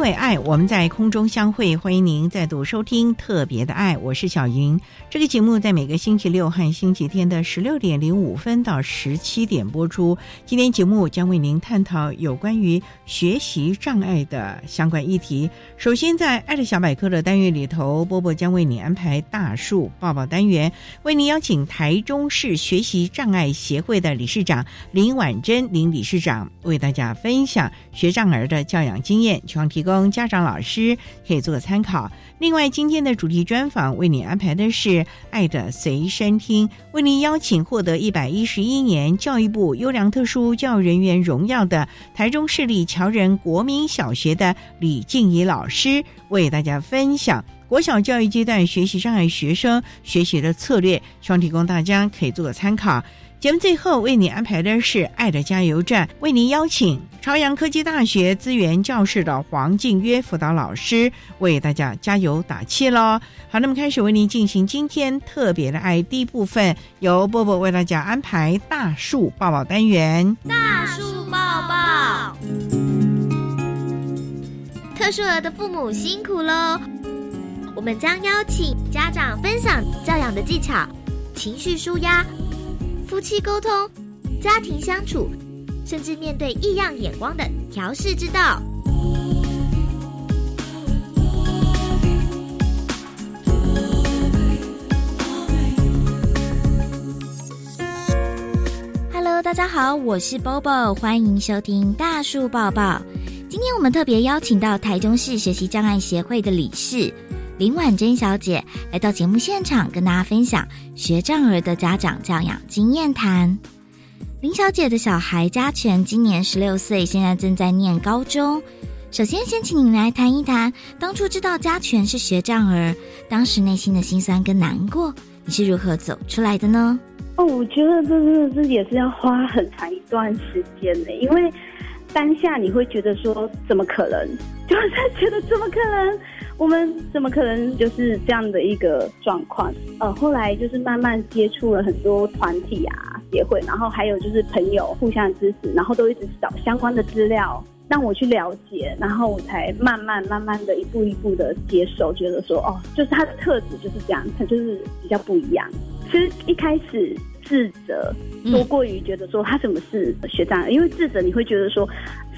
因为爱，我们在空中相会。欢迎您再度收听《特别的爱》，我是小云。这个节目在每个星期六和星期天的十六点零五分到十七点播出。今天节目将为您探讨有关于学习障碍的相关议题。首先，在“爱的小百科”的单元里头，波波将为你安排大树抱抱单元，为您邀请台中市学习障碍协会的理事长林婉珍林理事长为大家分享学障儿的教养经验，希望提供供家长、老师可以做个参考。另外，今天的主题专访为你安排的是“爱的随身听”，为您邀请获得一百一十一年教育部优良特殊教育人员荣耀的台中市立侨仁国民小学的李静怡老师，为大家分享国小教育阶段学习障碍学生学习的策略，希望提供大家可以做个参考。节目最后为你安排的是“爱的加油站”，为您邀请朝阳科技大学资源教室的黄静约辅导老师为大家加油打气喽。好，那么开始为您进行今天特别的爱第一部分，由波波为大家安排大树抱抱单元。大树抱抱，特殊儿的父母辛苦喽！我们将邀请家长分享教养的技巧、情绪舒压。夫妻沟通、家庭相处，甚至面对异样眼光的调试之道。Hello，大家好，我是 Bobo，欢迎收听大树抱抱。今天我们特别邀请到台中市学习障碍协会的理事。林婉珍小姐来到节目现场，跟大家分享学障儿的家长教养经验谈。林小姐的小孩家全今年十六岁，现在正在念高中。首先，先请你来谈一谈，当初知道家全是学障儿，当时内心的辛酸跟难过，你是如何走出来的呢？哦，我觉得这真的是也是要花很长一段时间的，因为当下你会觉得说，怎么可能？就是觉得怎么可能？我们怎么可能就是这样的一个状况？呃，后来就是慢慢接触了很多团体啊、协会，然后还有就是朋友互相支持，然后都一直找相关的资料让我去了解，然后我才慢慢慢慢的一步一步的接受，觉得说哦，就是他的特质就是这样，他就是比较不一样。其实一开始自责多过于觉得说他怎么是学长，因为自责你会觉得说。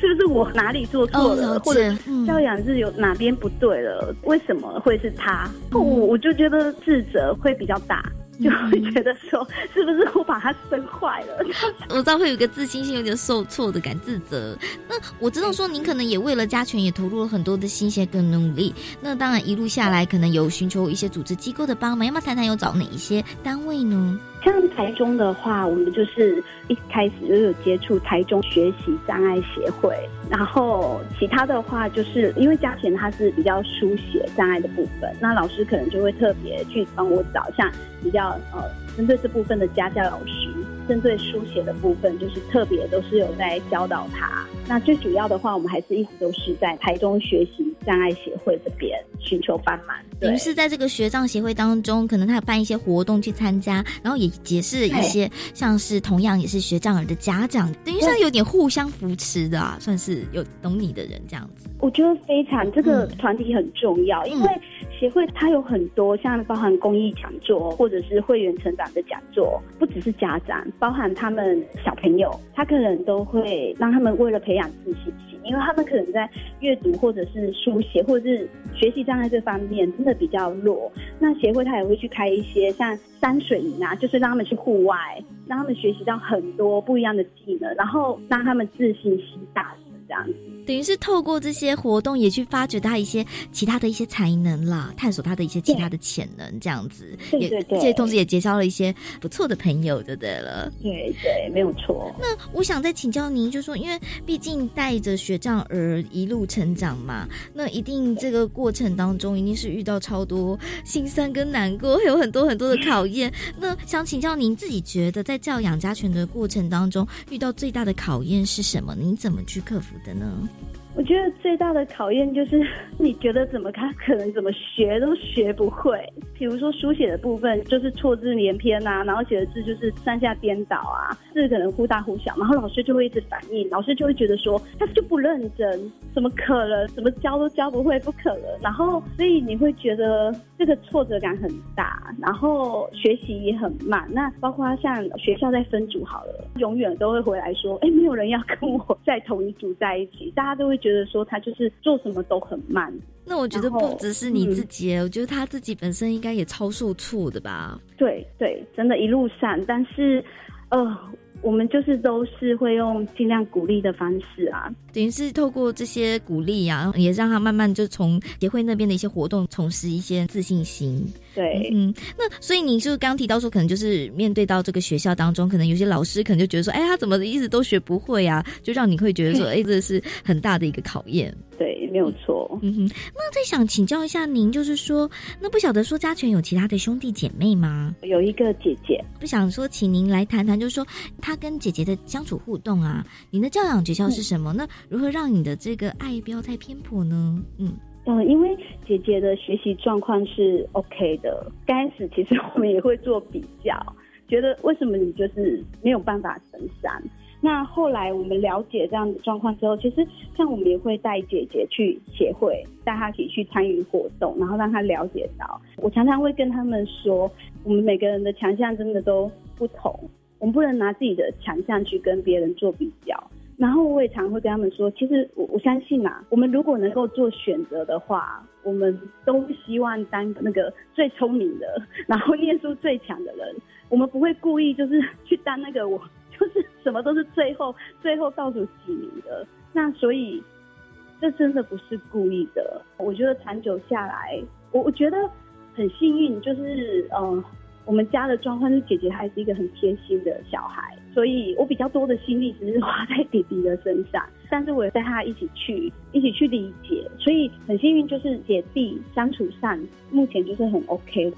是不是我哪里做错了，或者教养是有哪边不对了？为什么会是他？我我就觉得自责会比较大，就会觉得说，是不是我把他生坏了？我知道会有个自信心有点受挫的感，自责。那我知道说，您可能也为了加权也投入了很多的心血跟努力。那当然一路下来，可能有寻求一些组织机构的帮忙。要不要谈谈有找哪一些单位呢？像台中的话，我们就是一开始就有接触台中学习障碍协会，然后其他的话，就是因为嘉贤他是比较书写障碍的部分，那老师可能就会特别去帮我找像比较呃针对这部分的家教老师，针对书写的部分，就是特别都是有在教导他。那最主要的话，我们还是一直都是在台中学习障碍协会这边寻求帮忙。等于是在这个学障协会当中，可能他有办一些活动去参加，然后也结识一些像是同样也是学障儿的家长，等于是有点互相扶持的啊，算是有懂你的人这样子。我觉得非常这个团体很重要，因为协会它有很多像包含公益讲座或者是会员成长的讲座，不只是家长，包含他们小朋友，他可能都会让他们为了培养自信心，因为他们可能在阅读或者是书写或者是学习障碍这方面真的比较弱。那协会他也会去开一些像山水营啊，就是让他们去户外，让他们学习到很多不一样的技能，然后让他们自信心大增这样子。等于是透过这些活动，也去发掘他一些其他的一些才能啦，探索他的一些其他的潜能，这样子。对对对。同时也结交了一些不错的朋友，就对了。对对，没有错。那我想再请教您，就说，因为毕竟带着学障儿一路成长嘛，那一定这个过程当中一定是遇到超多心酸跟难过，会 有很多很多的考验。那想请教您自己，觉得在教养家犬的过程当中，遇到最大的考验是什么？您怎么去克服的呢？我觉得最大的考验就是，你觉得怎么看，可能怎么学都学不会。比如说书写的部分，就是错字连篇啊，然后写的字就是上下颠倒啊，字可能忽大忽小，然后老师就会一直反应，老师就会觉得说他就不认真，怎么可能？怎么教都教不会，不可能。然后所以你会觉得这个挫折感很大，然后学习也很慢。那包括像学校在分组好了，永远都会回来说，哎，没有人要跟我在同一组在一起，大家都会。觉得说他就是做什么都很慢，那我觉得不只是你自己，我觉得他自己本身应该也超受挫的吧？对对，真的，一路上，但是，呃。我们就是都是会用尽量鼓励的方式啊，等于是透过这些鼓励啊，也让他慢慢就从协会那边的一些活动重拾一些自信心。对，嗯，那所以你就刚提到说，可能就是面对到这个学校当中，可能有些老师可能就觉得说，哎，他怎么一直都学不会啊？就让你会觉得说，哎，这是很大的一个考验。对，没有错。嗯哼，那再想请教一下您，就是说，那不晓得说家权有其他的兄弟姐妹吗？有一个姐姐，不想说，请您来谈谈，就是说他。跟姐姐的相处互动啊，您的教养诀窍是什么？那如何让你的这个爱不要太偏颇呢？嗯嗯，因为姐姐的学习状况是 OK 的，刚开始其实我们也会做比较，觉得为什么你就是没有办法成长？那后来我们了解这样的状况之后，其实像我们也会带姐姐去协会，带她一起去参与活动，然后让她了解到。我常常会跟他们说，我们每个人的强项真的都不同。我们不能拿自己的强项去跟别人做比较，然后我也常会跟他们说，其实我我相信啊，我们如果能够做选择的话，我们都希望当那个最聪明的，然后念书最强的人。我们不会故意就是去当那个我就是什么都是最后最后倒数几名的。那所以这真的不是故意的。我觉得长久下来，我我觉得很幸运，就是嗯。我们家的状况是，姐姐还是一个很贴心的小孩，所以我比较多的心力只是花在弟弟的身上，但是我也带他一起去，一起去理解，所以很幸运，就是姐弟相处上目前就是很 OK。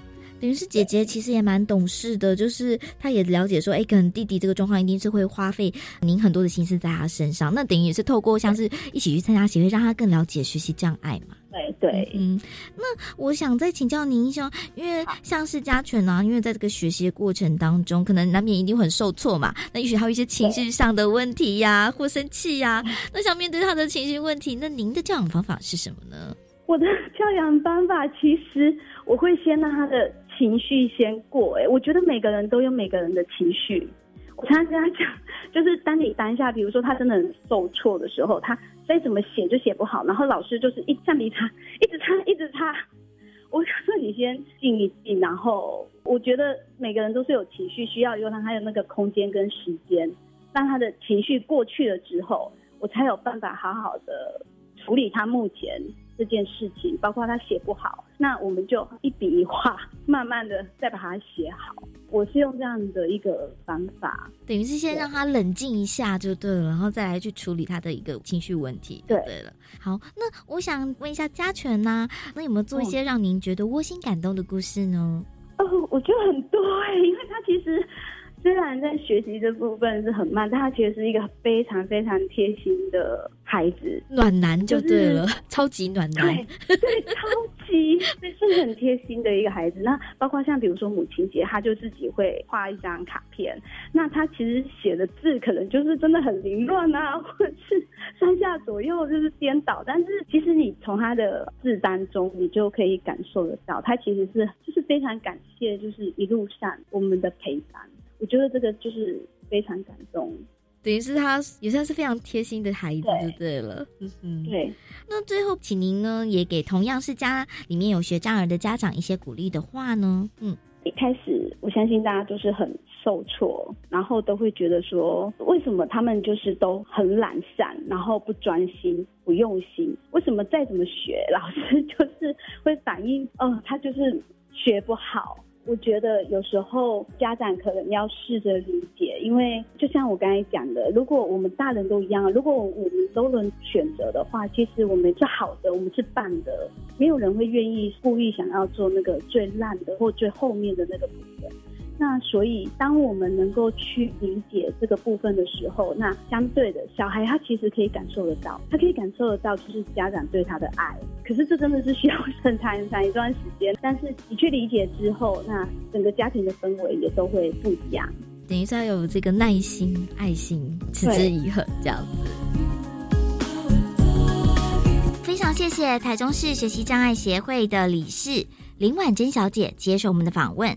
等于是姐姐其实也蛮懂事的，就是她也了解说，哎，可能弟弟这个状况一定是会花费您很多的心思在他身上，那等于也是透过像是一起去参加协会，让他更了解学习障碍嘛。对对，嗯，那我想再请教您一下，因为像是家犬呢，因为在这个学习的过程当中，可能难免一定很受挫嘛。那也许还有一些情绪上的问题呀，或生气呀。那想面对他的情绪问题，那您的教养方法是什么呢？我的 教养方法其实我会先让他的情绪先过。哎，我觉得每个人都有每个人的情绪。我常常跟他讲，就是当你当下，比如说他真的很受挫的时候，他再怎么写就写不好，然后老师就是一橡皮擦，一直擦，一直擦。我说你先静一静，然后我觉得每个人都是有情绪，需要有让他有那个空间跟时间，让他的情绪过去了之后，我才有办法好好的处理他目前。这件事情，包括他写不好，那我们就一笔一画，慢慢的再把它写好。我是用这样的一个方法，等于是先让他冷静一下就对了，然后再来去处理他的一个情绪问题。对了，好，那我想问一下嘉全呢，那有没有做一些让您觉得窝心感动的故事呢？哦，我觉得很多哎，因为他其实虽然在学习这部分是很慢，但他其实是一个非常非常贴心的。孩子，暖男就就是对了，超级暖男对，对，超级，对，是很贴心的一个孩子。那包括像比如说母亲节，他就自己会画一张卡片，那他其实写的字可能就是真的很凌乱啊，或者是上下左右就是颠倒，但是其实你从他的字当中，你就可以感受得到，他其实是就是非常感谢，就是一路上我们的陪伴。我觉得这个就是非常感动。等于是他也算是非常贴心的孩子，对就对了。嗯哼，对，那最后，请您呢也给同样是家里面有学障儿的家长一些鼓励的话呢？嗯，一开始我相信大家都是很受挫，然后都会觉得说，为什么他们就是都很懒散，然后不专心、不用心？为什么再怎么学，老师 就是会反映，哦，他就是学不好。我觉得有时候家长可能要试着理解，因为就像我刚才讲的，如果我们大人都一样，如果我们都能选择的话，其实我们是好的，我们是棒的，没有人会愿意故意想要做那个最烂的或最后面的那个部分。那所以，当我们能够去理解这个部分的时候，那相对的小孩他其实可以感受得到，他可以感受得到就是家长对他的爱。可是这真的是需要很长很长一段时间。但是你去理解之后，那整个家庭的氛围也都会不一样。等于是要有这个耐心、爱心，持之以恒这样子。非常谢谢台中市学习障碍协会的理事林婉珍小姐接受我们的访问。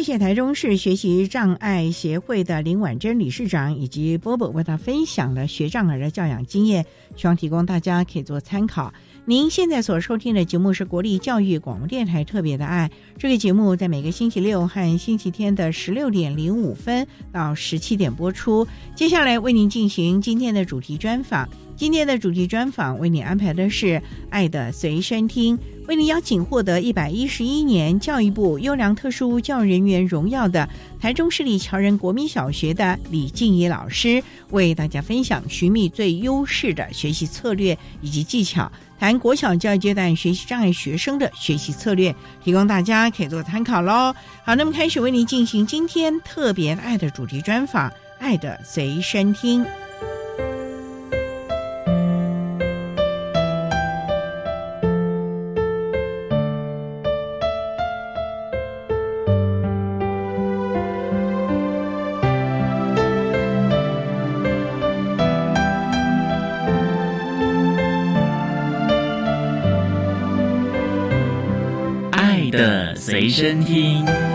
谢谢台中市学习障碍协会的林婉珍理事长以及波波为他分享了学障儿的教养经验，希望提供大家可以做参考。您现在所收听的节目是国立教育广播电台特别的爱，这个节目在每个星期六和星期天的十六点零五分到十七点播出。接下来为您进行今天的主题专访。今天的主题专访为你安排的是《爱的随身听》，为您邀请获得一百一十一年教育部优良特殊教育人员荣耀的台中市立侨仁国民小学的李静怡老师，为大家分享寻觅最优势的学习策略以及技巧，谈国小教育阶段学习障碍学生的学习策略，提供大家可以做参考喽。好，那么开始为您进行今天特别爱的主题专访，《爱的随身听》。身听。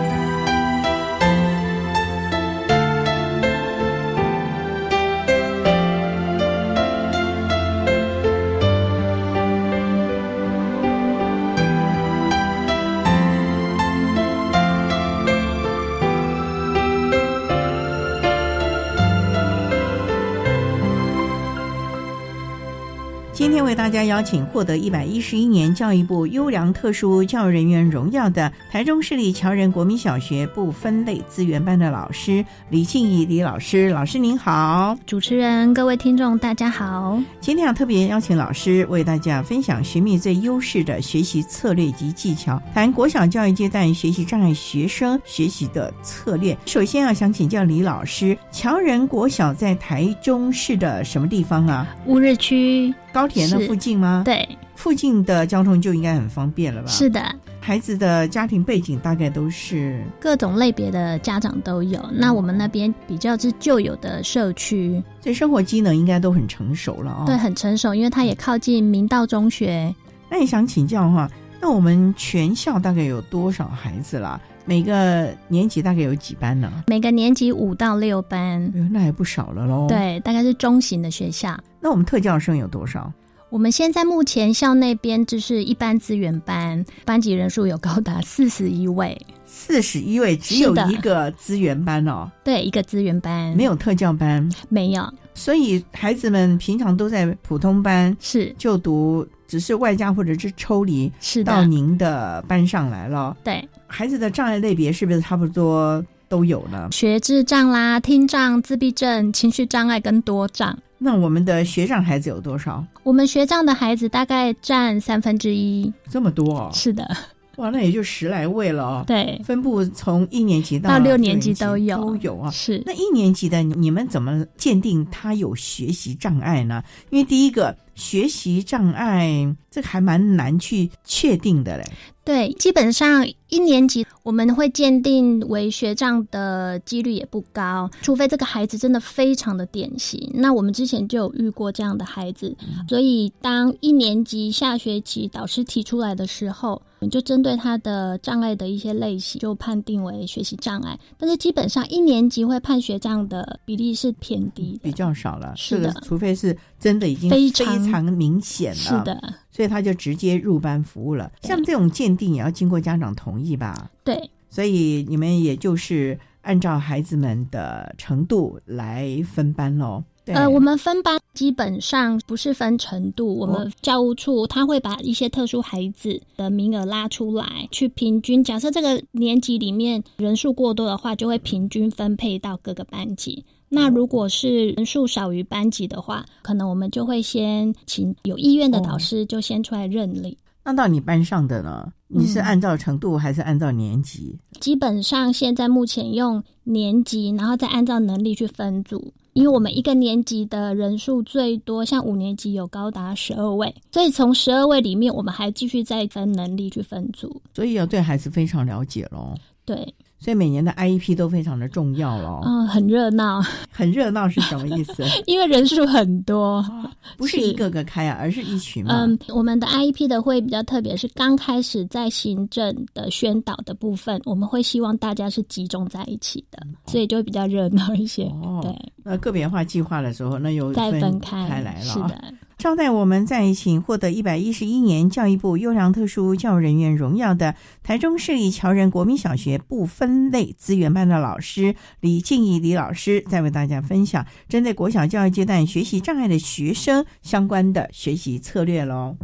今天为大家邀请获得一百一十一年教育部优良特殊教育人员荣耀的台中市立侨仁国民小学部分类资源班的老师李庆怡李老师，老师您好。主持人、各位听众，大家好。今天要特别邀请老师为大家分享寻觅最优势的学习策略及技巧，谈国小教育阶段学习障碍学生学习的策略。首先要想请教李老师，侨仁国小在台中市的什么地方啊？乌日区高铁的附近吗？，对，附近的交通就应该很方便了吧？是的，孩子的家庭背景大概都是各种类别的家长都有。那我们那边比较是旧有的社区，所以生活机能应该都很成熟了哦。对，，很成熟，因为它也靠近明道中学。那也想请教的话，那我们全校大概有多少孩子啦？每个年级大概有几班呢？每个年级五到六班，哎那还不少了喽。，对，大概是中型的学校。那我们特教生有多少？我们现在目前校那边就是一般资源班，班级人数有高达四十一位，四十一位，只有一个资源班哦，对，一个资源班没有特教班，没有所以孩子们平常都在普通班是就读，只是外加或者是抽离是的，到您的班上来了。对，孩子的障碍类别是不是差不多都有呢？学智障啦、听障、自闭症、情绪障碍跟多障。那我们的学障孩子有多少？我们学障的孩子大概占三分之一。这么多哦？是的。哇，那也就十来位了哦。对，分布从一年级到六年级都有都有啊。是，那一年级的你们怎么鉴定他有学习障碍呢？因为第一个学习障碍这个还蛮难去确定的嘞。对，基本上一年级我们会鉴定为学障的几率也不高，除非这个孩子真的非常的典型。那我们之前就有遇过这样的孩子，所以当一年级下学期导师提出来的时候，就针对他的障碍的一些类型，就判定为学习障碍。但是基本上一年级会判学障的比例是偏低，比较少了。是的，除非是真的已经非常明显了。是的。所以他就直接入班服务了。像这种鉴定也要经过家长同意吧？对。所以你们也就是按照孩子们的程度来分班喽。呃，我们分班基本上不是分程度，我们教务处他会把一些特殊孩子的名额拉出来，去平均。假设这个年级里面人数过多的话，就会平均分配到各个班级。那如果是人数少于班级的话，可能我们就会先请有意愿的导师就先出来认领。那到你班上的呢？你是按照程度还是按照年级？基本上现在目前用年级，然后再按照能力去分组。因为我们一个年级的人数最多，像五年级有高达十二位，所以从十二位里面，我们还继续再分能力去分组。所以要对孩子非常了解喽。对。所以每年的 IEP 都非常的重要咯。嗯，很热闹，很热闹是什么意思？因为人数很多，不是一个个开啊，而是一群嘛。嗯，我们的 IEP 的会比较特别，是刚开始在行政的宣导的部分，我们会希望大家是集中在一起的，所以就会比较热闹一些。哦，对，那个别化计划的时候，那又再分开开来了。是的。招待我们在请获得一百一十一年教育部优良特殊教育人员荣耀的台中市立桥仁国民小学不分类资源班的老师李静怡李老师，再为大家分享针对国小教育阶段学习障碍的学生相关的学习策略喽。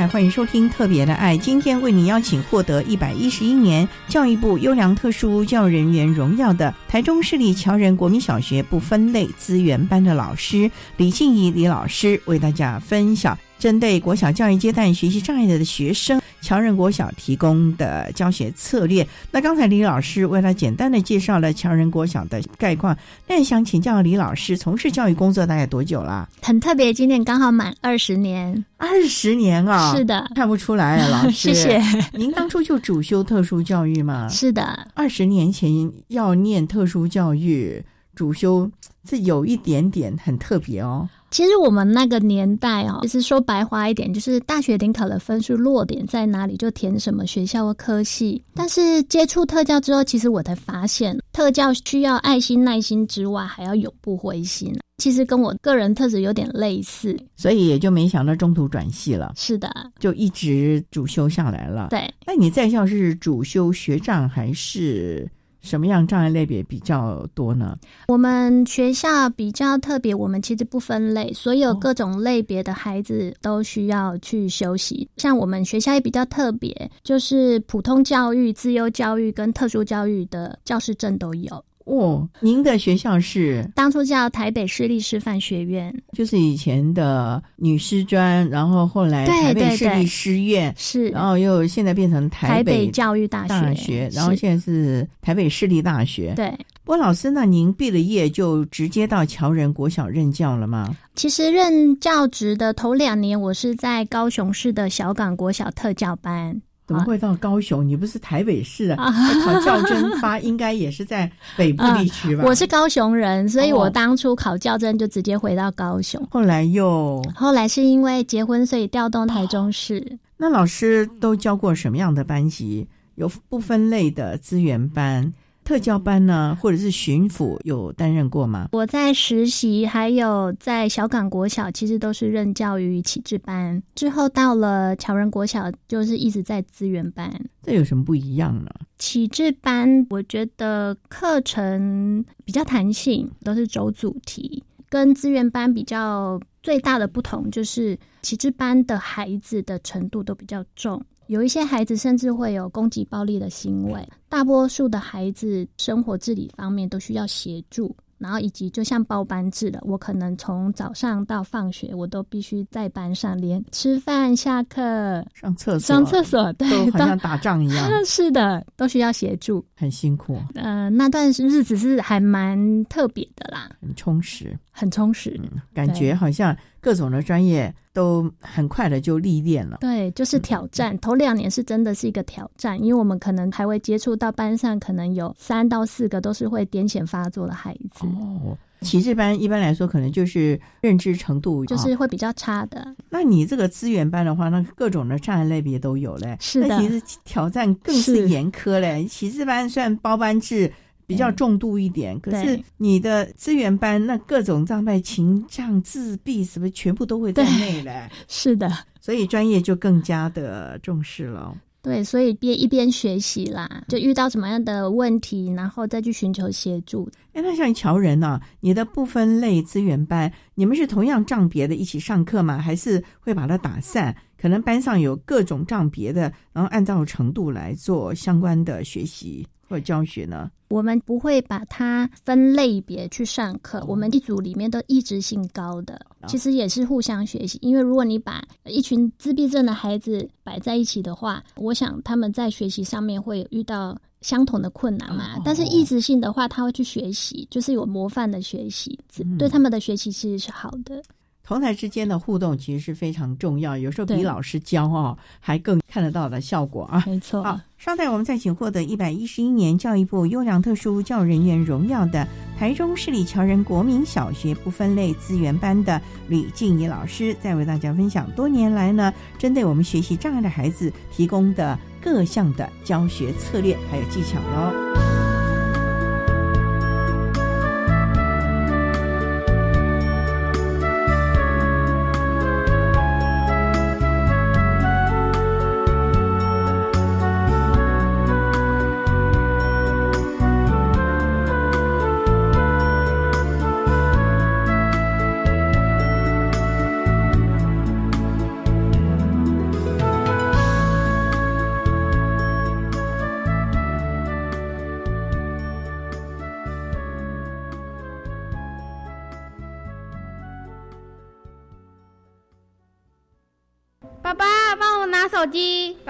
台，欢迎收听《特别的爱》。今天为你邀请获得一百一十一年教育部优良特殊教育人员荣耀的台中市立侨仁国民小学不分类资源班的老师李静怡李老师，为大家分享针对国小教育阶段学习障碍的学生。侨仁国小提供的教学策略。那刚才李老师为了简单的介绍了侨仁国小的概况，那想请教李老师，从事教育工作大概多久了？很特别，今年刚好满二十年。二十年啊！是的，看不出来啊，老师。谢谢。您当初就主修特殊教育吗？是的。二十年前要念特殊教育主修，这有一点点很特别哦。其实我们那个年代哦，就是说白话一点，就是大学联考的分数落点在哪里，就填什么学校或科系。但是接触特教之后，其实我才发现，特教需要爱心、耐心之外，还要永不灰心。其实跟我个人特质有点类似，所以也就没想到中途转系了。是的，就一直主修下来了。对，那你在校是主修学障还是？什么样障碍类别比较多呢？我们学校比较特别，我们其实不分类，所有各种类别的孩子都需要去休息。像我们学校也比较特别，就是普通教育、自由教育跟特殊教育的教师证都有。哦，您的学校是当初叫台北市立师范学院，就是以前的女师专，然后后来台北市立师院是，然后又现在变成台北教育大学，大学，然后现在是台北市立大学。对，郭老师，那您毕了业就直接到侨人国小任教了吗？其实任教职的头两年，我是在高雄市的小港国小特教班。怎么会到高雄？你不是台北市啊？考教甄发应该也是在北部地区吧？我是高雄人，所以我当初考教甄就直接回到高雄。后来又后来是因为结婚，所以调动台中市。那老师都教过什么样的班级？有不分类的资源班。特教班呢，或者是巡抚有担任过吗？我在实习，还有在小港国小，其实都是任教于启智班。之后到了侨仁国小，就是一直在资源班。这有什么不一样呢？启智班，我觉得课程比较弹性，都是走主题，跟资源班比较最大的不同就是启智班的孩子的程度都比较重。有一些孩子甚至会有攻击暴力的行为，大多数的孩子生活自理方面都需要协助。然后以及就像包班制的，我可能从早上到放学，我都必须在班上连吃饭、下课、上厕所、上厕所，对，都好像打仗一样。是的，都需要协助，很辛苦。呃，那段日子是还蛮特别的啦，很充实，很充实，感觉好像各种的专业都很快的就历练了。对，就是挑战。头两年是真的是一个挑战，因为我们可能还会接触到班上可能有三到四个都是会癫痫发作的孩子。哦，启智班一般来说可能就是认知程度就是会比较差的。那你这个资源班的话，那各种的障碍类别都有嘞。是的，其实挑战更是严苛嘞。启智班虽然包班制比较重度一点，可是你的资源班那各种障碍、情障、自闭什么全部都会在内嘞。是的，所以专业就更加的重视了。对，所以边一边学习啦，就遇到什么样的问题，然后再去寻求协助。哎，那像乔人呢？你的不分类资源班，你们是同样障别的一起上课吗？还是会把它打散？可能班上有各种障别的，然后按照程度来做相关的学习或教学呢？我们不会把它分类别去上课，我们一组里面都一直性高的，其实也是互相学习。因为如果你把一群自闭症的孩子摆在一起的话，我想他们在学习上面会遇到相同的困难嘛。但是意志性的话，他会去学习，就是有模范的学习，对他们的学习其实是好的。同台之间的互动其实是非常重要，有时候比老师教哦还更看得到的效果啊。没错。好，稍待，我们再请获得一百一十一年教育部优良特殊教育人员荣耀的台中市立侨仁国民小学不分类资源班的李静怡老师，再为大家分享多年来呢，针对我们学习障碍的孩子提供的各项的教学策略还有技巧喽。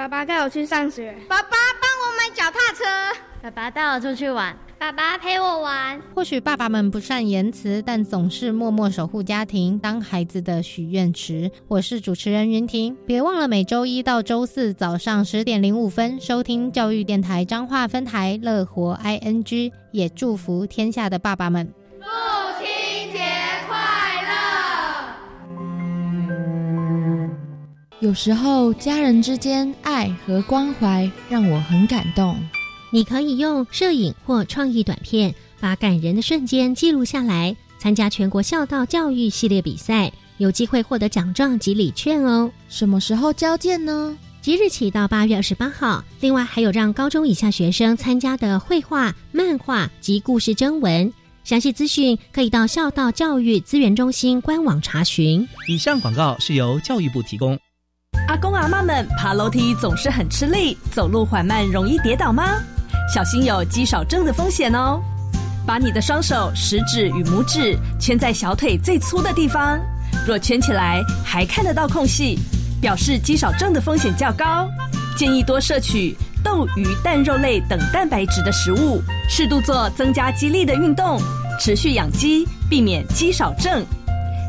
爸爸带我去上学，爸爸帮我买脚踏车，爸爸带我出去玩，爸爸陪我玩。或许爸爸们不善言辞，但总是默默守护家庭，当孩子的许愿池。我是主持人云婷，别忘了每周一到周四早上十点零五分收听教育电台彰化分台乐活 ING，也祝福天下的爸爸们。父有时候家人之间爱和关怀让我很感动。你可以用摄影或创意短片，把感人的瞬间记录下来。参加全国孝道教育系列比赛，有机会获得奖状及礼券哦。什么时候交件呢？即日起到八月二十八号。另外还有让高中以下学生参加的绘画、漫画及故事征文。详细资讯可以到孝道教育资源中心官网查询。以上广告是由教育部提供。阿公阿妈们爬楼梯总是很吃力，走路缓慢，容易跌倒吗？小心有肌少症的风险哦。把你的双手食指与拇指圈在小腿最粗的地方，若圈起来还看得到空隙，表示肌少症的风险较高。建议多摄取豆、鱼、蛋、肉类等蛋白质的食物，适度做增加肌力的运动，持续养肌，避免肌少症。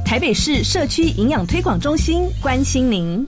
台北市社区营养推广中心关心您。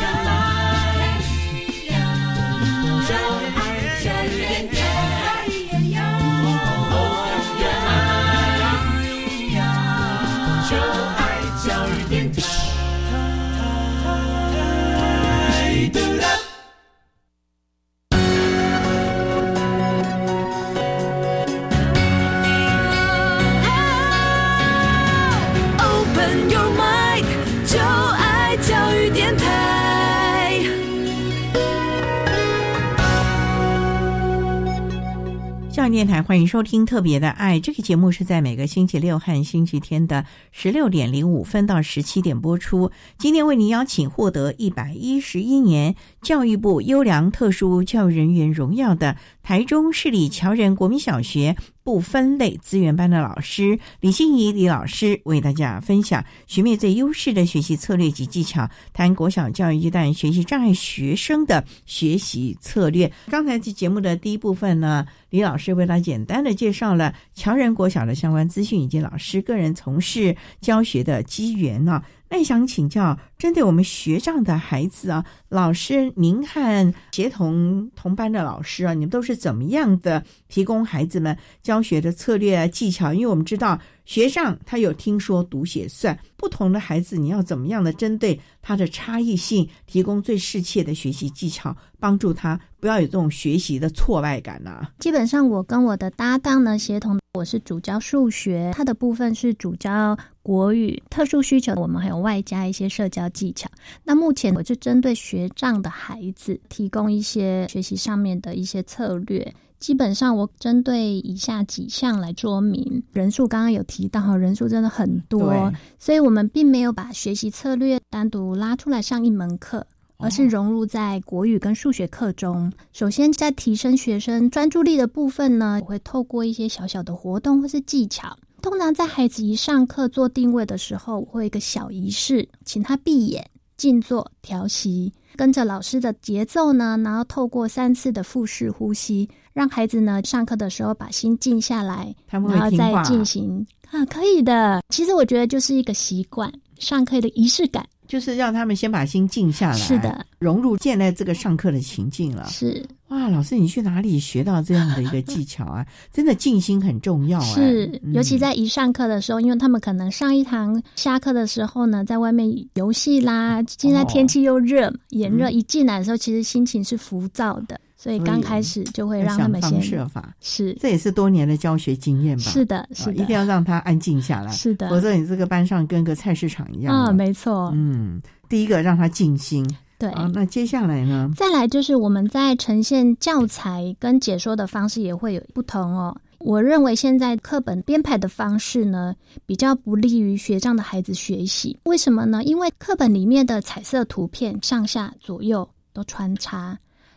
电台欢迎收听《特别的爱》这个节目，是在每个星期六和星期天的十六点零五分到十七点播出。今天为您邀请获得一百一十一年教育部优良特殊教育人员荣耀的台中市立侨仁国民小学不分类资源班的老师李欣怡李老师，为大家分享学妹最优势的学习策略及技巧，谈国小教育阶段学习障碍学生的学习策略。刚才这节目的第一部分呢，李老师为他简单的介绍了侨仁国小的相关资讯以及老师个人从事教学的机缘呢。那想请教，针对我们学障的孩子啊，老师您和协同同班的老师啊，你们都是怎么样的提供孩子们教学的策略啊技巧？因为我们知道学障他有听说读写算，不同的孩子你要怎么样的针对他的差异性，提供最适切的学习技巧，帮助他不要有这种学习的挫败感呢？基本上我跟我的搭档呢协同，我是主教数学，他的部分是主教。国语特殊需求，我们还有外加一些社交技巧。那目前我就针对学障的孩子提供一些学习上面的一些策略。基本上我针对以下几项来说明。人数刚刚有提到，人数真的很多，所以我们并没有把学习策略单独拉出来上一门课，而是融入在国语跟数学课中。首先在提升学生专注力的部分呢，我会透过一些小小的活动或是技巧。通常在孩子一上课做定位的时候，我会一个小仪式，请他闭眼静坐调息，跟着老师的节奏呢，然后透过三次的腹式呼吸，让孩子呢上课的时候把心静下来，然后再进行啊，可以的。其实我觉得就是一个习惯，上课的仪式感。就是让他们先把心静下来，是的，融入现在这个上课的情境了。是哇，老师，你去哪里学到这样的一个技巧啊？真的静心很重要啊。是，尤其在一上课的时候，因为他们可能上一堂下课的时候呢，在外面游戏啦，现在天气又热，炎热，一进来的时候，其实心情是浮躁的。所以刚开始就会让他们先设法，是这也是多年的教学经验吧？是的，是的，一定要让他安静下来，是的，否则你这个班上跟个菜市场一样啊，没错。嗯，第一个让他静心，对啊，那接下来呢？再来就是我们在呈现教材跟解说的方式也会有不同哦。我认为现在课本编排的方式呢，比较不利于学障的孩子学习。为什么呢？因为课本里面的彩色图片上下左右都穿插。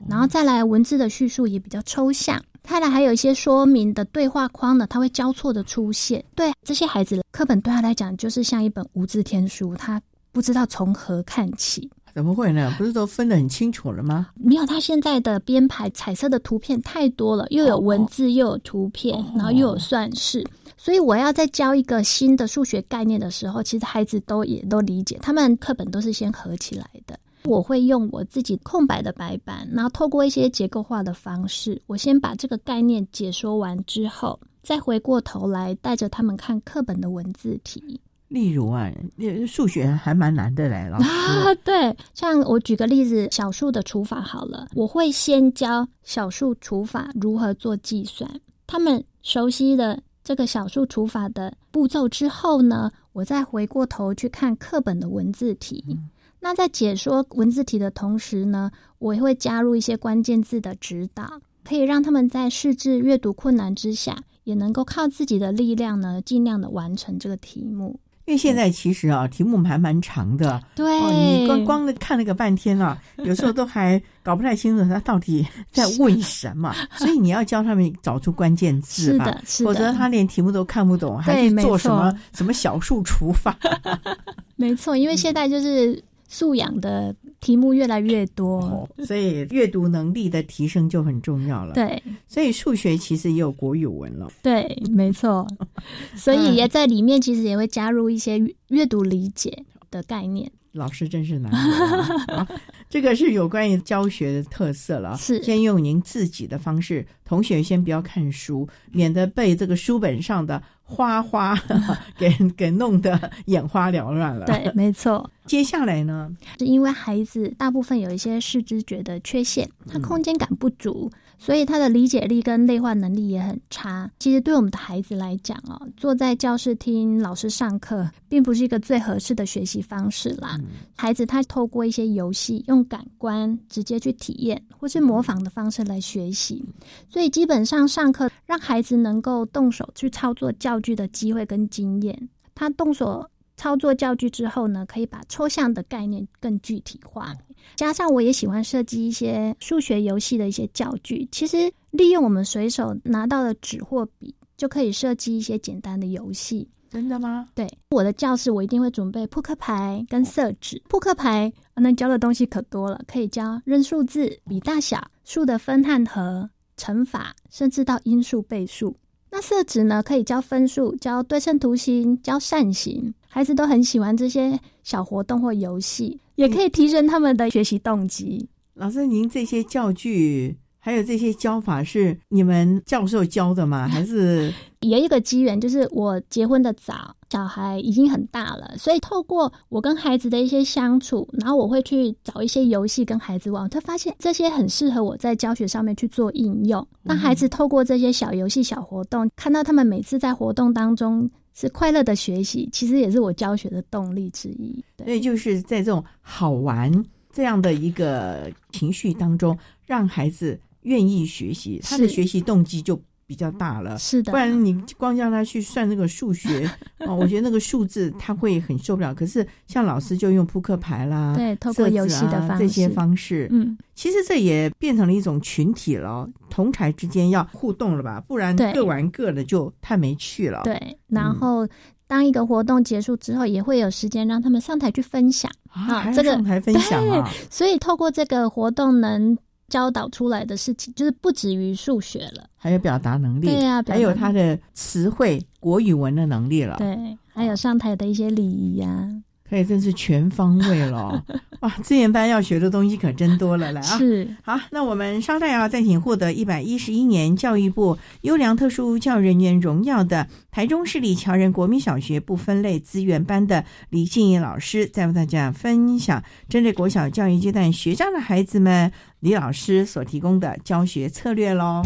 然后再来文字的叙述也比较抽象。再来还有一些说明的对话框呢，它会交错的出现。对这些孩子，课本对他来讲就是像一本无字天书，他不知道从何看起。怎么会呢？不是都分得很清楚了吗？没有，他现在的编排彩色的图片太多了，又有文字，又有图片，然后又有算式。所以我要再教一个新的数学概念的时候，其实孩子都也都理解。他们课本都是先合起来的。我会用我自己空白的白板，然后透过一些结构化的方式，我先把这个概念解说完之后，再回过头来带着他们看课本的文字题。例如啊，数学还蛮难的嘞，老师。啊，对，像我举个例子，小数的除法好了，我会先教小数除法如何做计算。他们熟悉了这个小数除法的步骤之后呢，我再回过头去看课本的文字题。那在解说文字题的同时呢，我也会加入一些关键字的指导，可以让他们在试字阅读困难之下，也能够靠自己的力量呢，尽量的完成这个题目。因为现在其实啊，题目还蛮长的，对，你光光的看了个半天啊，有时候都还搞不太清楚他到底在问什么，所以你要教他们找出关键字吧，否则。他连题目都看不懂，还去做什么什么小数除法。没错，因为现在就是素养的。题目越来越多，所以阅读能力的提升就很重要了。对，所以数学其实也有国语文了。对，没错。所以也在里面，其实也会加入一些阅读理解的概念。老师真是难啊！这个是有关于教学的特色了。是，先用您自己的方式，同学先不要看书，免得被这个书本上的花花 给 给弄得眼花缭乱了。对，没错。接下来呢，是因为孩子大部分有一些视知觉的缺陷，他空间感不足。所以他的理解力跟内化能力也很差。其实对我们的孩子来讲哦，坐在教室听老师上课，并不是一个最合适的学习方式啦。孩子他透过一些游戏，用感官直接去体验，或是模仿的方式来学习。所以基本上上课让孩子能够动手去操作教具的机会跟经验，他动手。操作教具之后呢，可以把抽象的概念更具体化。加上我也喜欢设计一些数学游戏的一些教具。其实利用我们随手拿到的纸或笔，就可以设计一些简单的游戏。真的吗？对，我的教室我一定会准备扑克牌跟色纸。扑克牌能教的东西可多了，可以教认数字、比大小、数的分和和、乘法，甚至到因数倍数。那色纸呢，可以教分数、教对称图形、教扇形，孩子都很喜欢这些小活动或游戏，也可以提升他们的学习动机。老师，您这些教具。还有这些教法是你们教授教的吗？还是有一个机缘，就是我结婚的早，小孩已经很大了，所以透过我跟孩子的一些相处，然后我会去找一些游戏跟孩子玩，他发现这些很适合我在教学上面去做应用。那孩子透过这些小游戏、小活动，看到他们每次在活动当中是快乐的学习，其实也是我教学的动力之一。所以就是在这种好玩这样的一个情绪当中，让孩子。愿意学习，他的学习动机就比较大了。是的，不然你光叫他去算那个数学 哦，我觉得那个数字他会很受不了。可是像老师就用扑克牌啦，对，透过游戏的方式，这些方式，嗯，其实这也变成了一种群体了，同台之间要互动了吧？不然各玩各的就太没趣了。对，然后当一个活动结束之后，也会有时间让他们上台去分享啊，这个上台分享啊。所以透过这个活动能。教导出来的事情就是不止于数学了，还有表达能力，对呀，还有他的词汇、国语文的能力了，对，还有上台的一些礼仪呀。可以真是全方位了 哇！资源班要学的东西可真多了，来啊！是好，那我们稍待啊，再请获得一百一十一年教育部优良特殊教育人员荣耀的台中市立侨仁国民小学不分类资源班的李静怡老师，再为大家分享针对国小教育阶段学障的孩子们，李老师所提供的教学策略喽。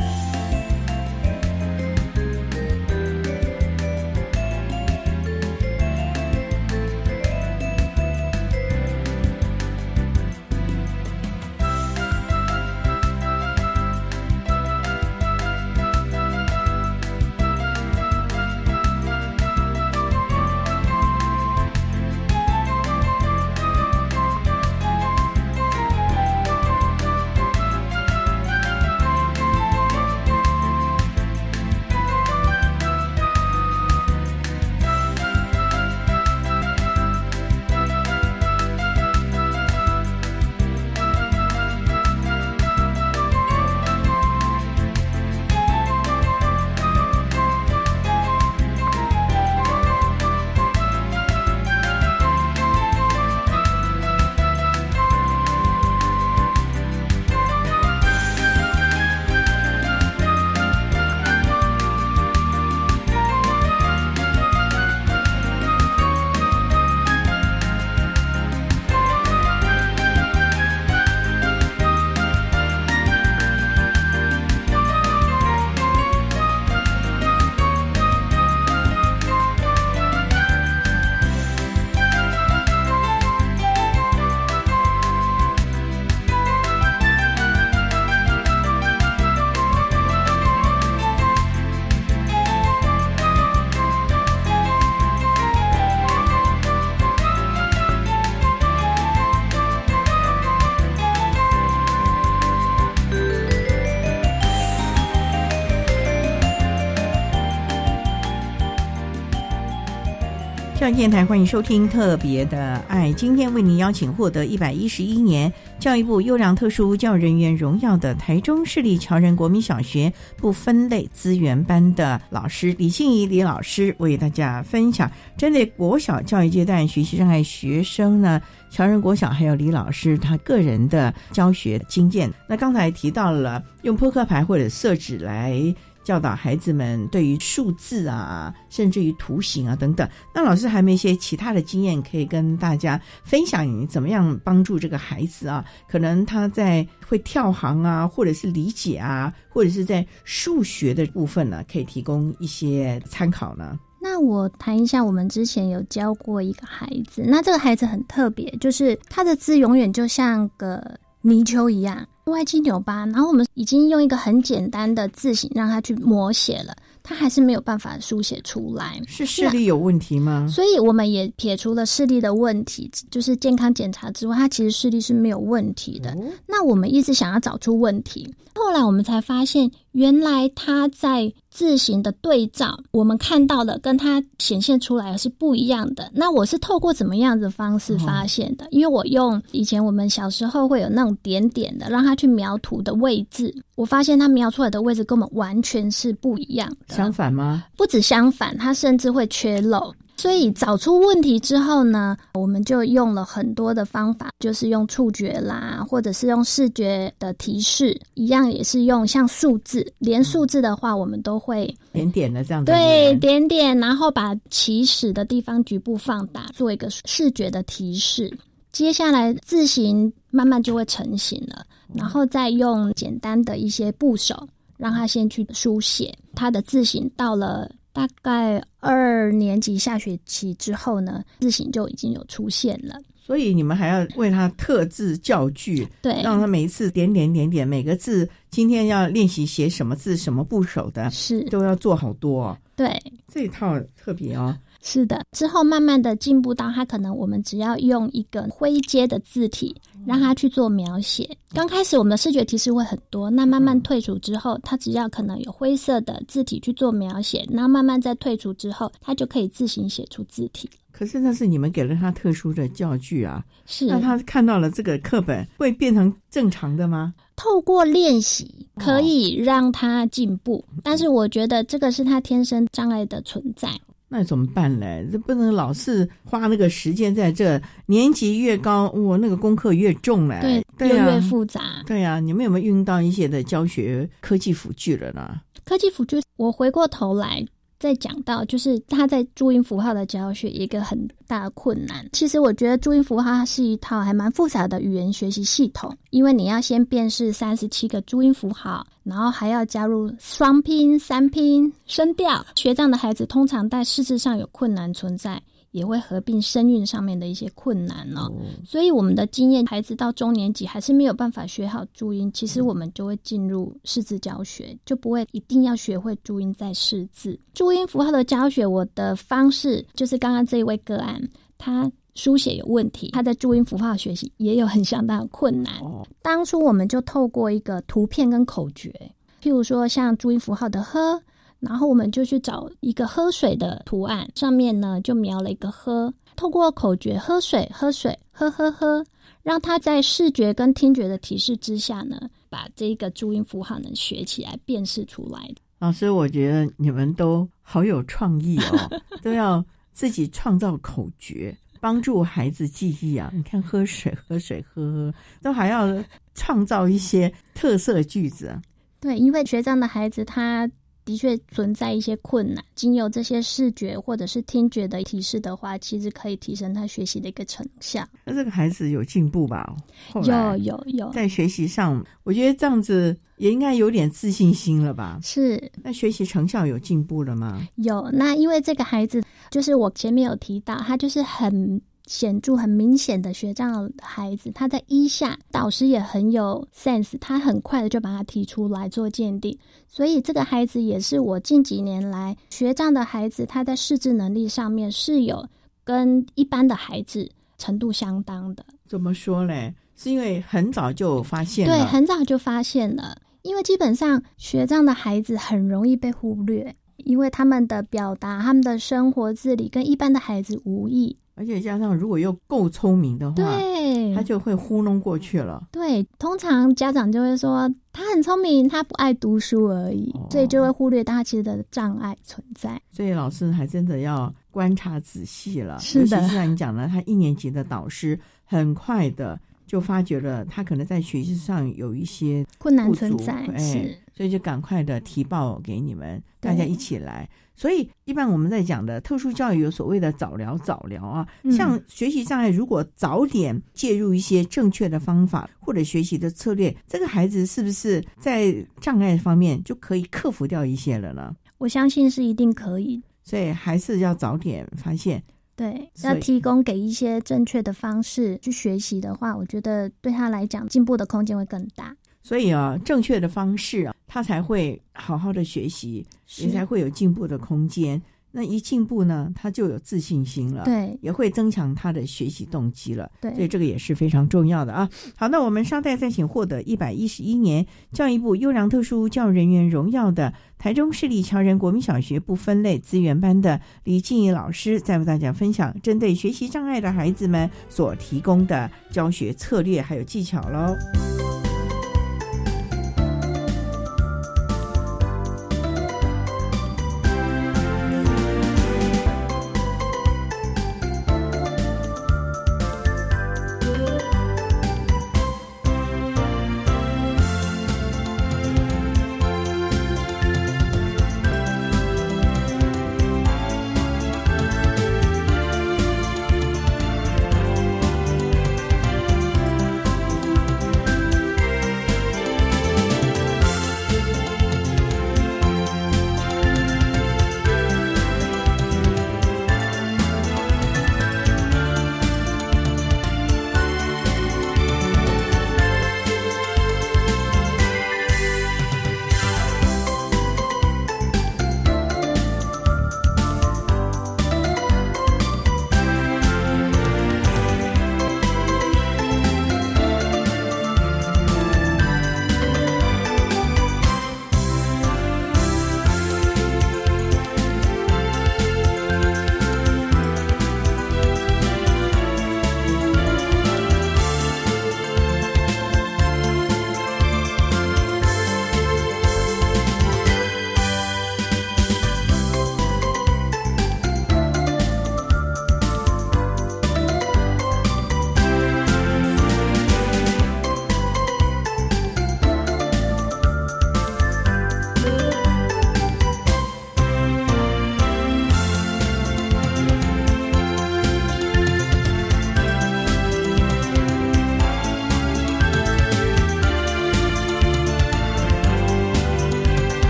电台欢迎收听《特别的爱》，今天为您邀请获得一百一十一年教育部优良特殊教人员荣耀的台中市立侨仁国民小学不分类资源班的老师李信怡李老师，为大家分享针对国小教育阶段学习障碍学生呢，侨仁国小还有李老师他个人的教学经验。那刚才提到了用扑克牌或者色纸来。教导孩子们对于数字啊，甚至于图形啊等等，那老师还没一些其他的经验可以跟大家分享？怎么样帮助这个孩子啊？可能他在会跳行啊，或者是理解啊，或者是在数学的部分呢，可以提供一些参考呢？那我谈一下，我们之前有教过一个孩子，那这个孩子很特别，就是他的字永远就像个泥鳅一样。歪七扭八，然后我们已经用一个很简单的字形让他去摹写了，他还是没有办法书写出来。是视力有问题吗？所以我们也撇除了视力的问题，就是健康检查之外，他其实视力是没有问题的。那我们一直想要找出问题，后来我们才发现，原来他在。字形的对照，我们看到的跟它显现出来是不一样的。那我是透过怎么样的方式发现的？因为我用以前我们小时候会有那种点点的，让它去描图的位置，我发现它描出来的位置跟我们完全是不一样的。相反吗？不止相反，它甚至会缺漏。所以找出问题之后呢，我们就用了很多的方法，就是用触觉啦，或者是用视觉的提示，一样也是用像数字，连数字的话，我们都会点点的这样子。对，点点，然后把起始的地方局部放大，做一个视觉的提示。接下来字形慢慢就会成型了，然后再用简单的一些部首，让他先去书写他的字形，到了。大概二年级下学期之后呢，字形就已经有出现了。所以你们还要为他特制教具，对，让他每一次点点点点，每个字今天要练习写什么字、什么部首的，是都要做好多。对，这一套特别哦。是的，之后慢慢的进步到他可能我们只要用一个灰阶的字体让他去做描写。刚开始我们的视觉提示会很多，那慢慢退出之后，他只要可能有灰色的字体去做描写，那慢慢在退出之后，他就可以自行写出字体。可是那是你们给了他特殊的教具啊，是那他看到了这个课本会变成正常的吗？透过练习可以让他进步，但是我觉得这个是他天生障碍的存在。那怎么办呢？这不能老是花那个时间在这。年级越高，我，那个功课越重嘞，对，越越复杂。对呀，你们有没有用到一些的教学科技辅具了呢？科技辅具，我回过头来。在讲到就是他在注音符号的教学一个很大的困难。其实我觉得注音符号它是一套还蛮复杂的语言学习系统，因为你要先辨识三十七个注音符号，然后还要加入双拼、三拼、声调。学这样的孩子通常在识字上有困难存在。也会合并声韵上面的一些困难哦，所以我们的经验，孩子到中年级还是没有办法学好注音，其实我们就会进入识字教学，就不会一定要学会注音再识字。注音符号的教学，我的方式就是刚刚这一位个案，他书写有问题，他在注音符号学习也有很相当的困难。当初我们就透过一个图片跟口诀，譬如说像注音符号的呵。然后我们就去找一个喝水的图案，上面呢就描了一个喝。透过口诀“喝水，喝水，喝喝喝”，让他在视觉跟听觉的提示之下呢，把这个注音符号能学起来，辨识出来。老师，我觉得你们都好有创意哦，都要自己创造口诀，帮助孩子记忆啊。你看，喝水，喝水，喝喝，都还要创造一些特色句子。对，因为学这样的孩子，他。的确存在一些困难，经由这些视觉或者是听觉的提示的话，其实可以提升他学习的一个成效。那这个孩子有进步吧？有有有，在学习上，我觉得这样子也应该有点自信心了吧？是。那学习成效有进步了吗？有。那因为这个孩子，就是我前面有提到，他就是很。显著很明显的学障的孩子，他在一下导师也很有 sense，他很快的就把他提出来做鉴定，所以这个孩子也是我近几年来学障的孩子，他在识字能力上面是有跟一般的孩子程度相当的。怎么说嘞？是因为很早就发现，对，很早就发现了，因为基本上学障的孩子很容易被忽略。因为他们的表达、他们的生活自理跟一般的孩子无异。而且加上，如果又够聪明的话，对，他就会糊弄过去了。对，通常家长就会说他很聪明，他不爱读书而已，所以就会忽略他其实的障碍存在。所以老师还真的要观察仔细了。是的，像你讲的，他一年级的导师很快的就发觉了他可能在学习上有一些困难存在，哎，所以就赶快的提报给你们，大家一起来。所以，一般我们在讲的特殊教育有所谓的早疗，早疗啊，像学习障碍，如果早点介入一些正确的方法或者学习的策略，这个孩子是不是在障碍方面就可以克服掉一些了呢？我相信是一定可以，所以还是要早点发现。对，要提供给一些正确的方式去学习的话，我觉得对他来讲进步的空间会更大。所以啊，正确的方式啊，他才会好好的学习，也才会有进步的空间。那一进步呢，他就有自信心了，对，也会增强他的学习动机了，对，所以这个也是非常重要的啊。好，那我们稍待再请获得一百一十一年教育部优良特殊教育人员荣耀的台中市立侨人国民小学不分类资源班的李静怡老师，再为大家分享针对学习障碍的孩子们所提供的教学策略还有技巧喽。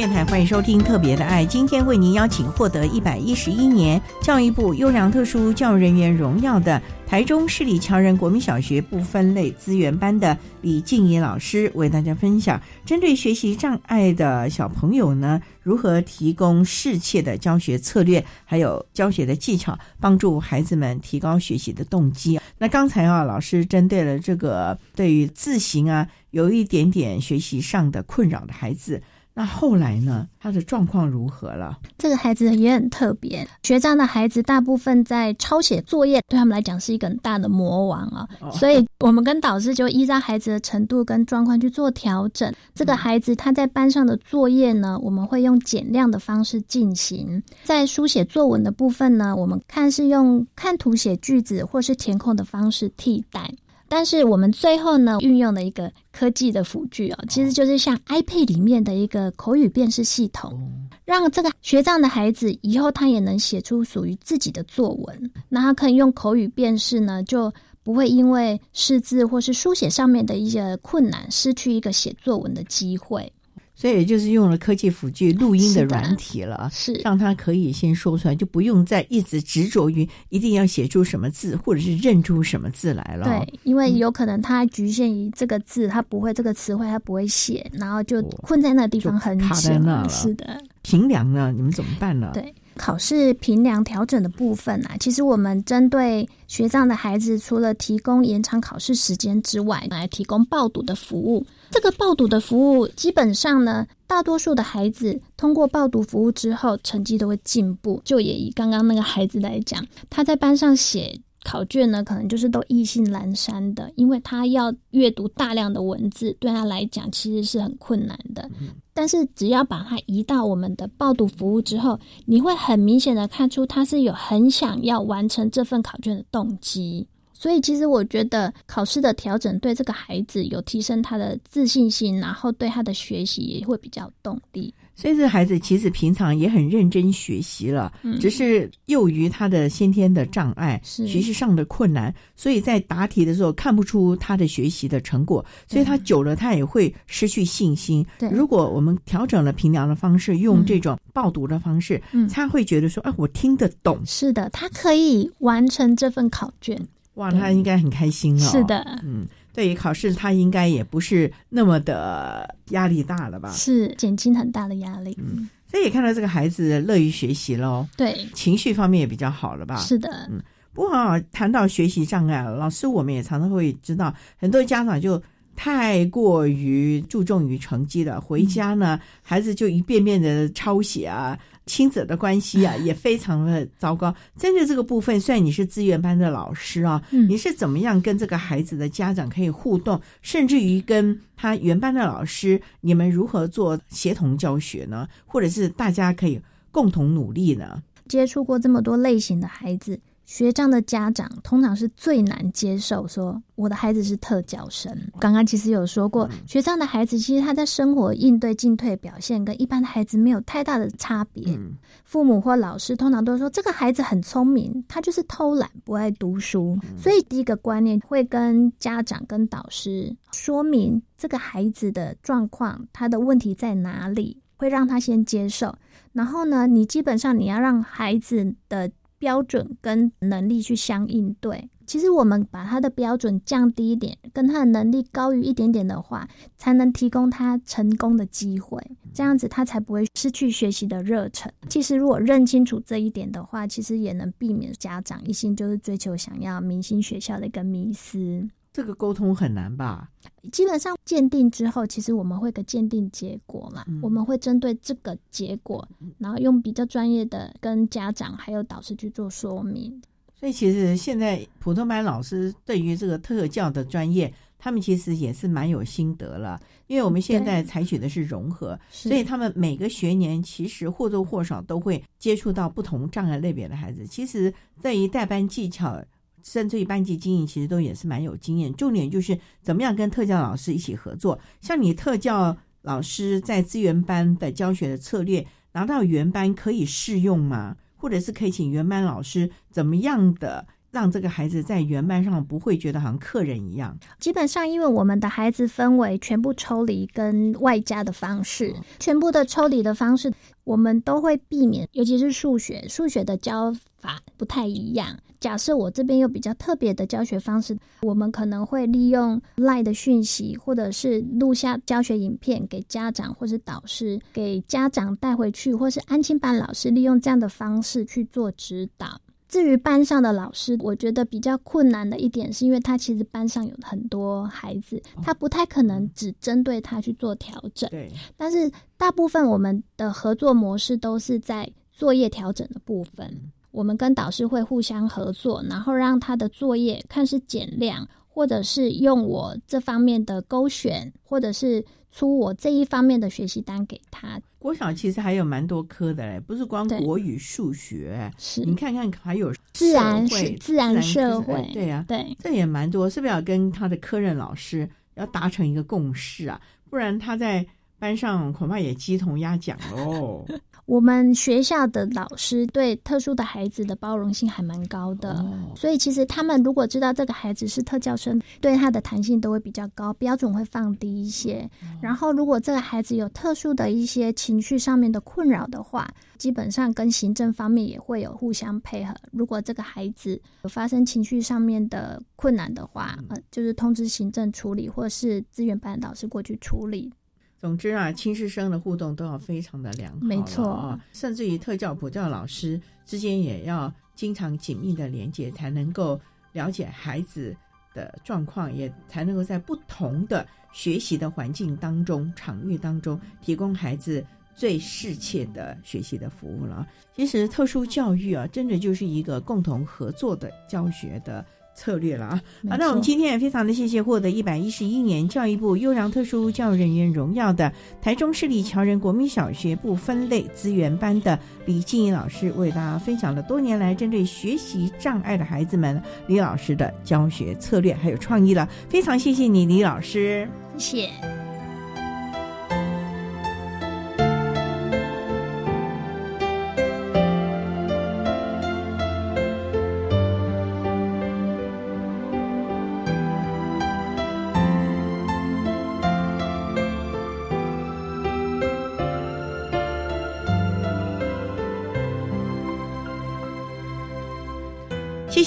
电台欢迎收听《特别的爱》，今天为您邀请获得一百一十一年教育部优良特殊教育人员荣耀的台中市立乔仁国民小学不分类资源班的李静怡老师，为大家分享针对学习障碍的小朋友呢，如何提供适切的教学策略，还有教学的技巧，帮助孩子们提高学习的动机。那刚才啊，老师针对了这个对于字形啊有一点点学习上的困扰的孩子。那后来呢？他的状况如何了？这个孩子也很特别。学障的孩子大部分在抄写作业，对他们来讲是一个很大的魔王啊。所以，我们跟导师就依照孩子的程度跟状况去做调整。这个孩子他在班上的作业呢，我们会用减量的方式进行。在书写作文的部分呢，我们看是用看图写句子，或是填空的方式替代。但是我们最后呢，运用了一个科技的辅具哦，其实就是像 iPad 里面的一个口语辨识系统，让这个学障的孩子以后他也能写出属于自己的作文。那他可以用口语辨识呢，就不会因为识字或是书写上面的一些困难，失去一个写作文的机会。所以也就是用了科技辅具录音的软体了，是让他可以先说出来，就不用再一直执着于一定要写出什么字，或者是认出什么字来了。对，因为有可能他局限于这个字，他不会这个词汇，他不会写，然后就困在那个地方很久。卡在那了是的，平凉呢，你们怎么办呢？对。考试评量调整的部分啊，其实我们针对学障的孩子，除了提供延长考试时间之外，来提供报读的服务。这个报读的服务，基本上呢，大多数的孩子通过报读服务之后，成绩都会进步。就也以刚刚那个孩子来讲，他在班上写。考卷呢，可能就是都意兴阑珊的，因为他要阅读大量的文字，对他来讲其实是很困难的。但是只要把它移到我们的报读服务之后，你会很明显的看出他是有很想要完成这份考卷的动机。所以其实我觉得考试的调整对这个孩子有提升他的自信心，然后对他的学习也会比较动力。所以这孩子其实平常也很认真学习了，嗯只是由于他的先天的障碍、学习上的困难，所以在答题的时候看不出他的学习的成果，所以他久了他也会失去信心。对如果我们调整了评量的方式，用这种报读的方式，嗯他会觉得说：“哎，我听得懂。是的，他可以完成这份考卷。”哇，他应该很开心哦。是的，嗯，对于考试，他应该也不是那么的压力大了吧？是减轻很大的压力。嗯，所以也看到这个孩子乐于学习喽。对，情绪方面也比较好了吧？是的，嗯。不过啊，谈到学习障碍，老师我们也常常会知道，很多家长就太过于注重于成绩了，回家呢，孩子就一遍遍的抄写啊。亲子的关系啊，也非常的糟糕。针对这个部分，虽然你是资源班的老师啊，嗯你是怎么样跟这个孩子的家长可以互动，甚至于跟他原班的老师，你们如何做协同教学呢？或者是大家可以共同努力呢？接触过这么多类型的孩子，学障的家长通常是最难接受说我的孩子是特教生。刚刚其实有说过，学障的孩子其实他在生活应对进退表现跟一般的孩子没有太大的差别。父母或老师通常都说这个孩子很聪明，他就是偷懒不爱读书。所以第一个观念会跟家长跟导师说明这个孩子的状况，他的问题在哪里，会让他先接受。然后呢，你基本上你要让孩子的标准跟能力去相应对。其实我们把他的标准降低一点，跟他的能力高于一点点的话，才能提供他成功的机会，这样子他才不会失去学习的热忱。其实如果认清楚这一点的话，其实也能避免家长一心就是追求想要明星学校的一个迷思。这个沟通很难吧？基本上鉴定之后，其实我们会个鉴定结果嘛，嗯我们会针对这个结果，然后用比较专业的跟家长还有导师去做说明。所以其实现在普通班老师对于这个特教的专业，他们其实也是蛮有心得了。因为我们现在采取的是融合，所以他们每个学年其实或多或少都会接触到不同障碍类别的孩子。其实在于带班技巧。甚至于班级经营，其实都也是蛮有经验。重点就是怎么样跟特教老师一起合作。像你特教老师在资源班的教学的策略，拿到原班可以适用吗？或者是可以请原班老师怎么样的让这个孩子在原班上不会觉得好像客人一样？基本上，因为我们的孩子分为全部抽离跟外加的方式，全部的抽离的方式，我们都会避免，尤其是数学，数学的教法不太一样。假设我这边有比较特别的教学方式，我们可能会利用 LINE 的讯息，或者是录下教学影片给家长或是导师，给家长带回去，或是安亲班老师利用这样的方式去做指导。至于班上的老师，我觉得比较困难的一点，是因为他其实班上有很多孩子，他不太可能只针对他去做调整。对，但是大部分我们的合作模式都是在作业调整的部分。我们跟导师会互相合作，然后让他的作业看是减量，或者是用我这方面的勾选，或者是出我这一方面的学习单给他。国小其实还有蛮多科的嘞，不是光国语、数学，是你看看还有自然会、自然社会，对呀、啊，对，这也蛮多，是不是要跟他的科任老师要达成一个共识啊？不然他在班上恐怕也鸡同鸭讲喽。我们学校的老师对特殊的孩子的包容性还蛮高的，所以其实他们如果知道这个孩子是特教生，对他的弹性都会比较高，标准会放低一些。然后，如果这个孩子有特殊的一些情绪上面的困扰的话，基本上跟行政方面也会有互相配合。如果这个孩子有发生情绪上面的困难的话，呃，就是通知行政处理，或是资源班老师过去处理。总之啊，亲师生的互动都要非常的良好，没错啊，甚至于特教补教老师之间也要经常紧密的连接，才能够了解孩子的状况，也才能够在不同的学习的环境当中、场域当中，提供孩子最适切的学习的服务了。其实特殊教育啊，真的就是一个共同合作的教学的。策略了啊！好，那我们今天也非常的谢谢获得一百一十一年教育部优良特殊教育人员荣耀的台中市立侨仁国民小学部分类资源班的李静怡老师，为大家分享了多年来针对学习障碍的孩子们李老师的教学策略还有创意了。非常谢谢你，李老师，谢谢。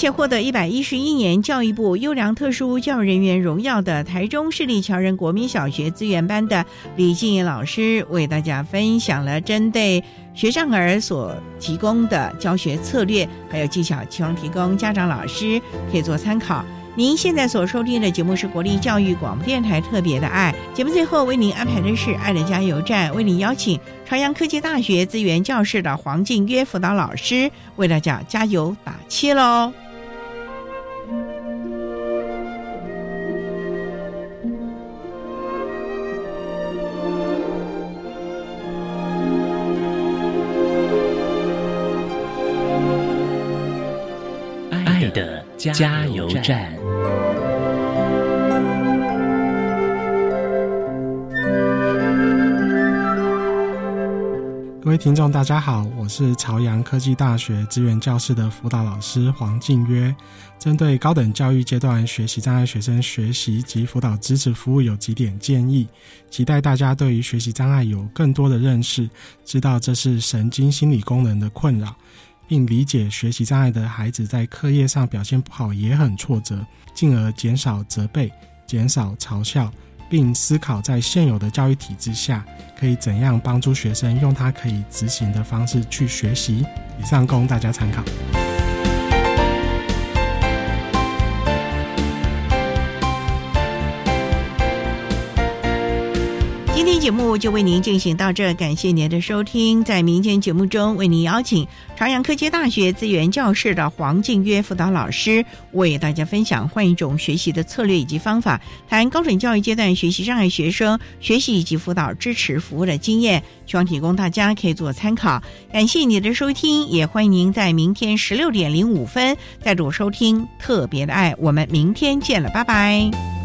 且获得一百一十一年教育部优良特殊教育人员荣耀的台中市立侨仁国民小学资源班的李静怡老师，为大家分享了针对学障儿所提供的教学策略还有技巧，希望提供家长老师可以做参考。您现在所收听的节目是国立教育广播电台特别的爱节目，最后为您安排的是爱的加油站，为您邀请朝阳科技大学资源教室的黄静约辅导老师为大家加油打气喽。加油站。各位听众，大家好，我是朝阳科技大学资源教室的辅导老师黄静约。针对高等教育阶段学习障碍学生学习及辅导支持服务，有几点建议，期待大家对于学习障碍有更多的认识，知道这是神经心理功能的困扰。并理解学习障碍的孩子在课业上表现不好也很挫折，进而减少责备、减少嘲笑，并思考在现有的教育体制下可以怎样帮助学生用他可以执行的方式去学习。以上供大家参考。节目就为您进行到这，感谢您的收听。在明天节目中，为您邀请朝阳科技大学资源教室的黄静约辅导老师，为大家分享换一种学习的策略以及方法，谈高等教育阶段学习障碍学生学习以及辅导支持服务的经验，希望提供大家可以做参考。感谢您的收听，也欢迎您在明天十六点零五分再度收听特别的爱。我们明天见了，拜拜。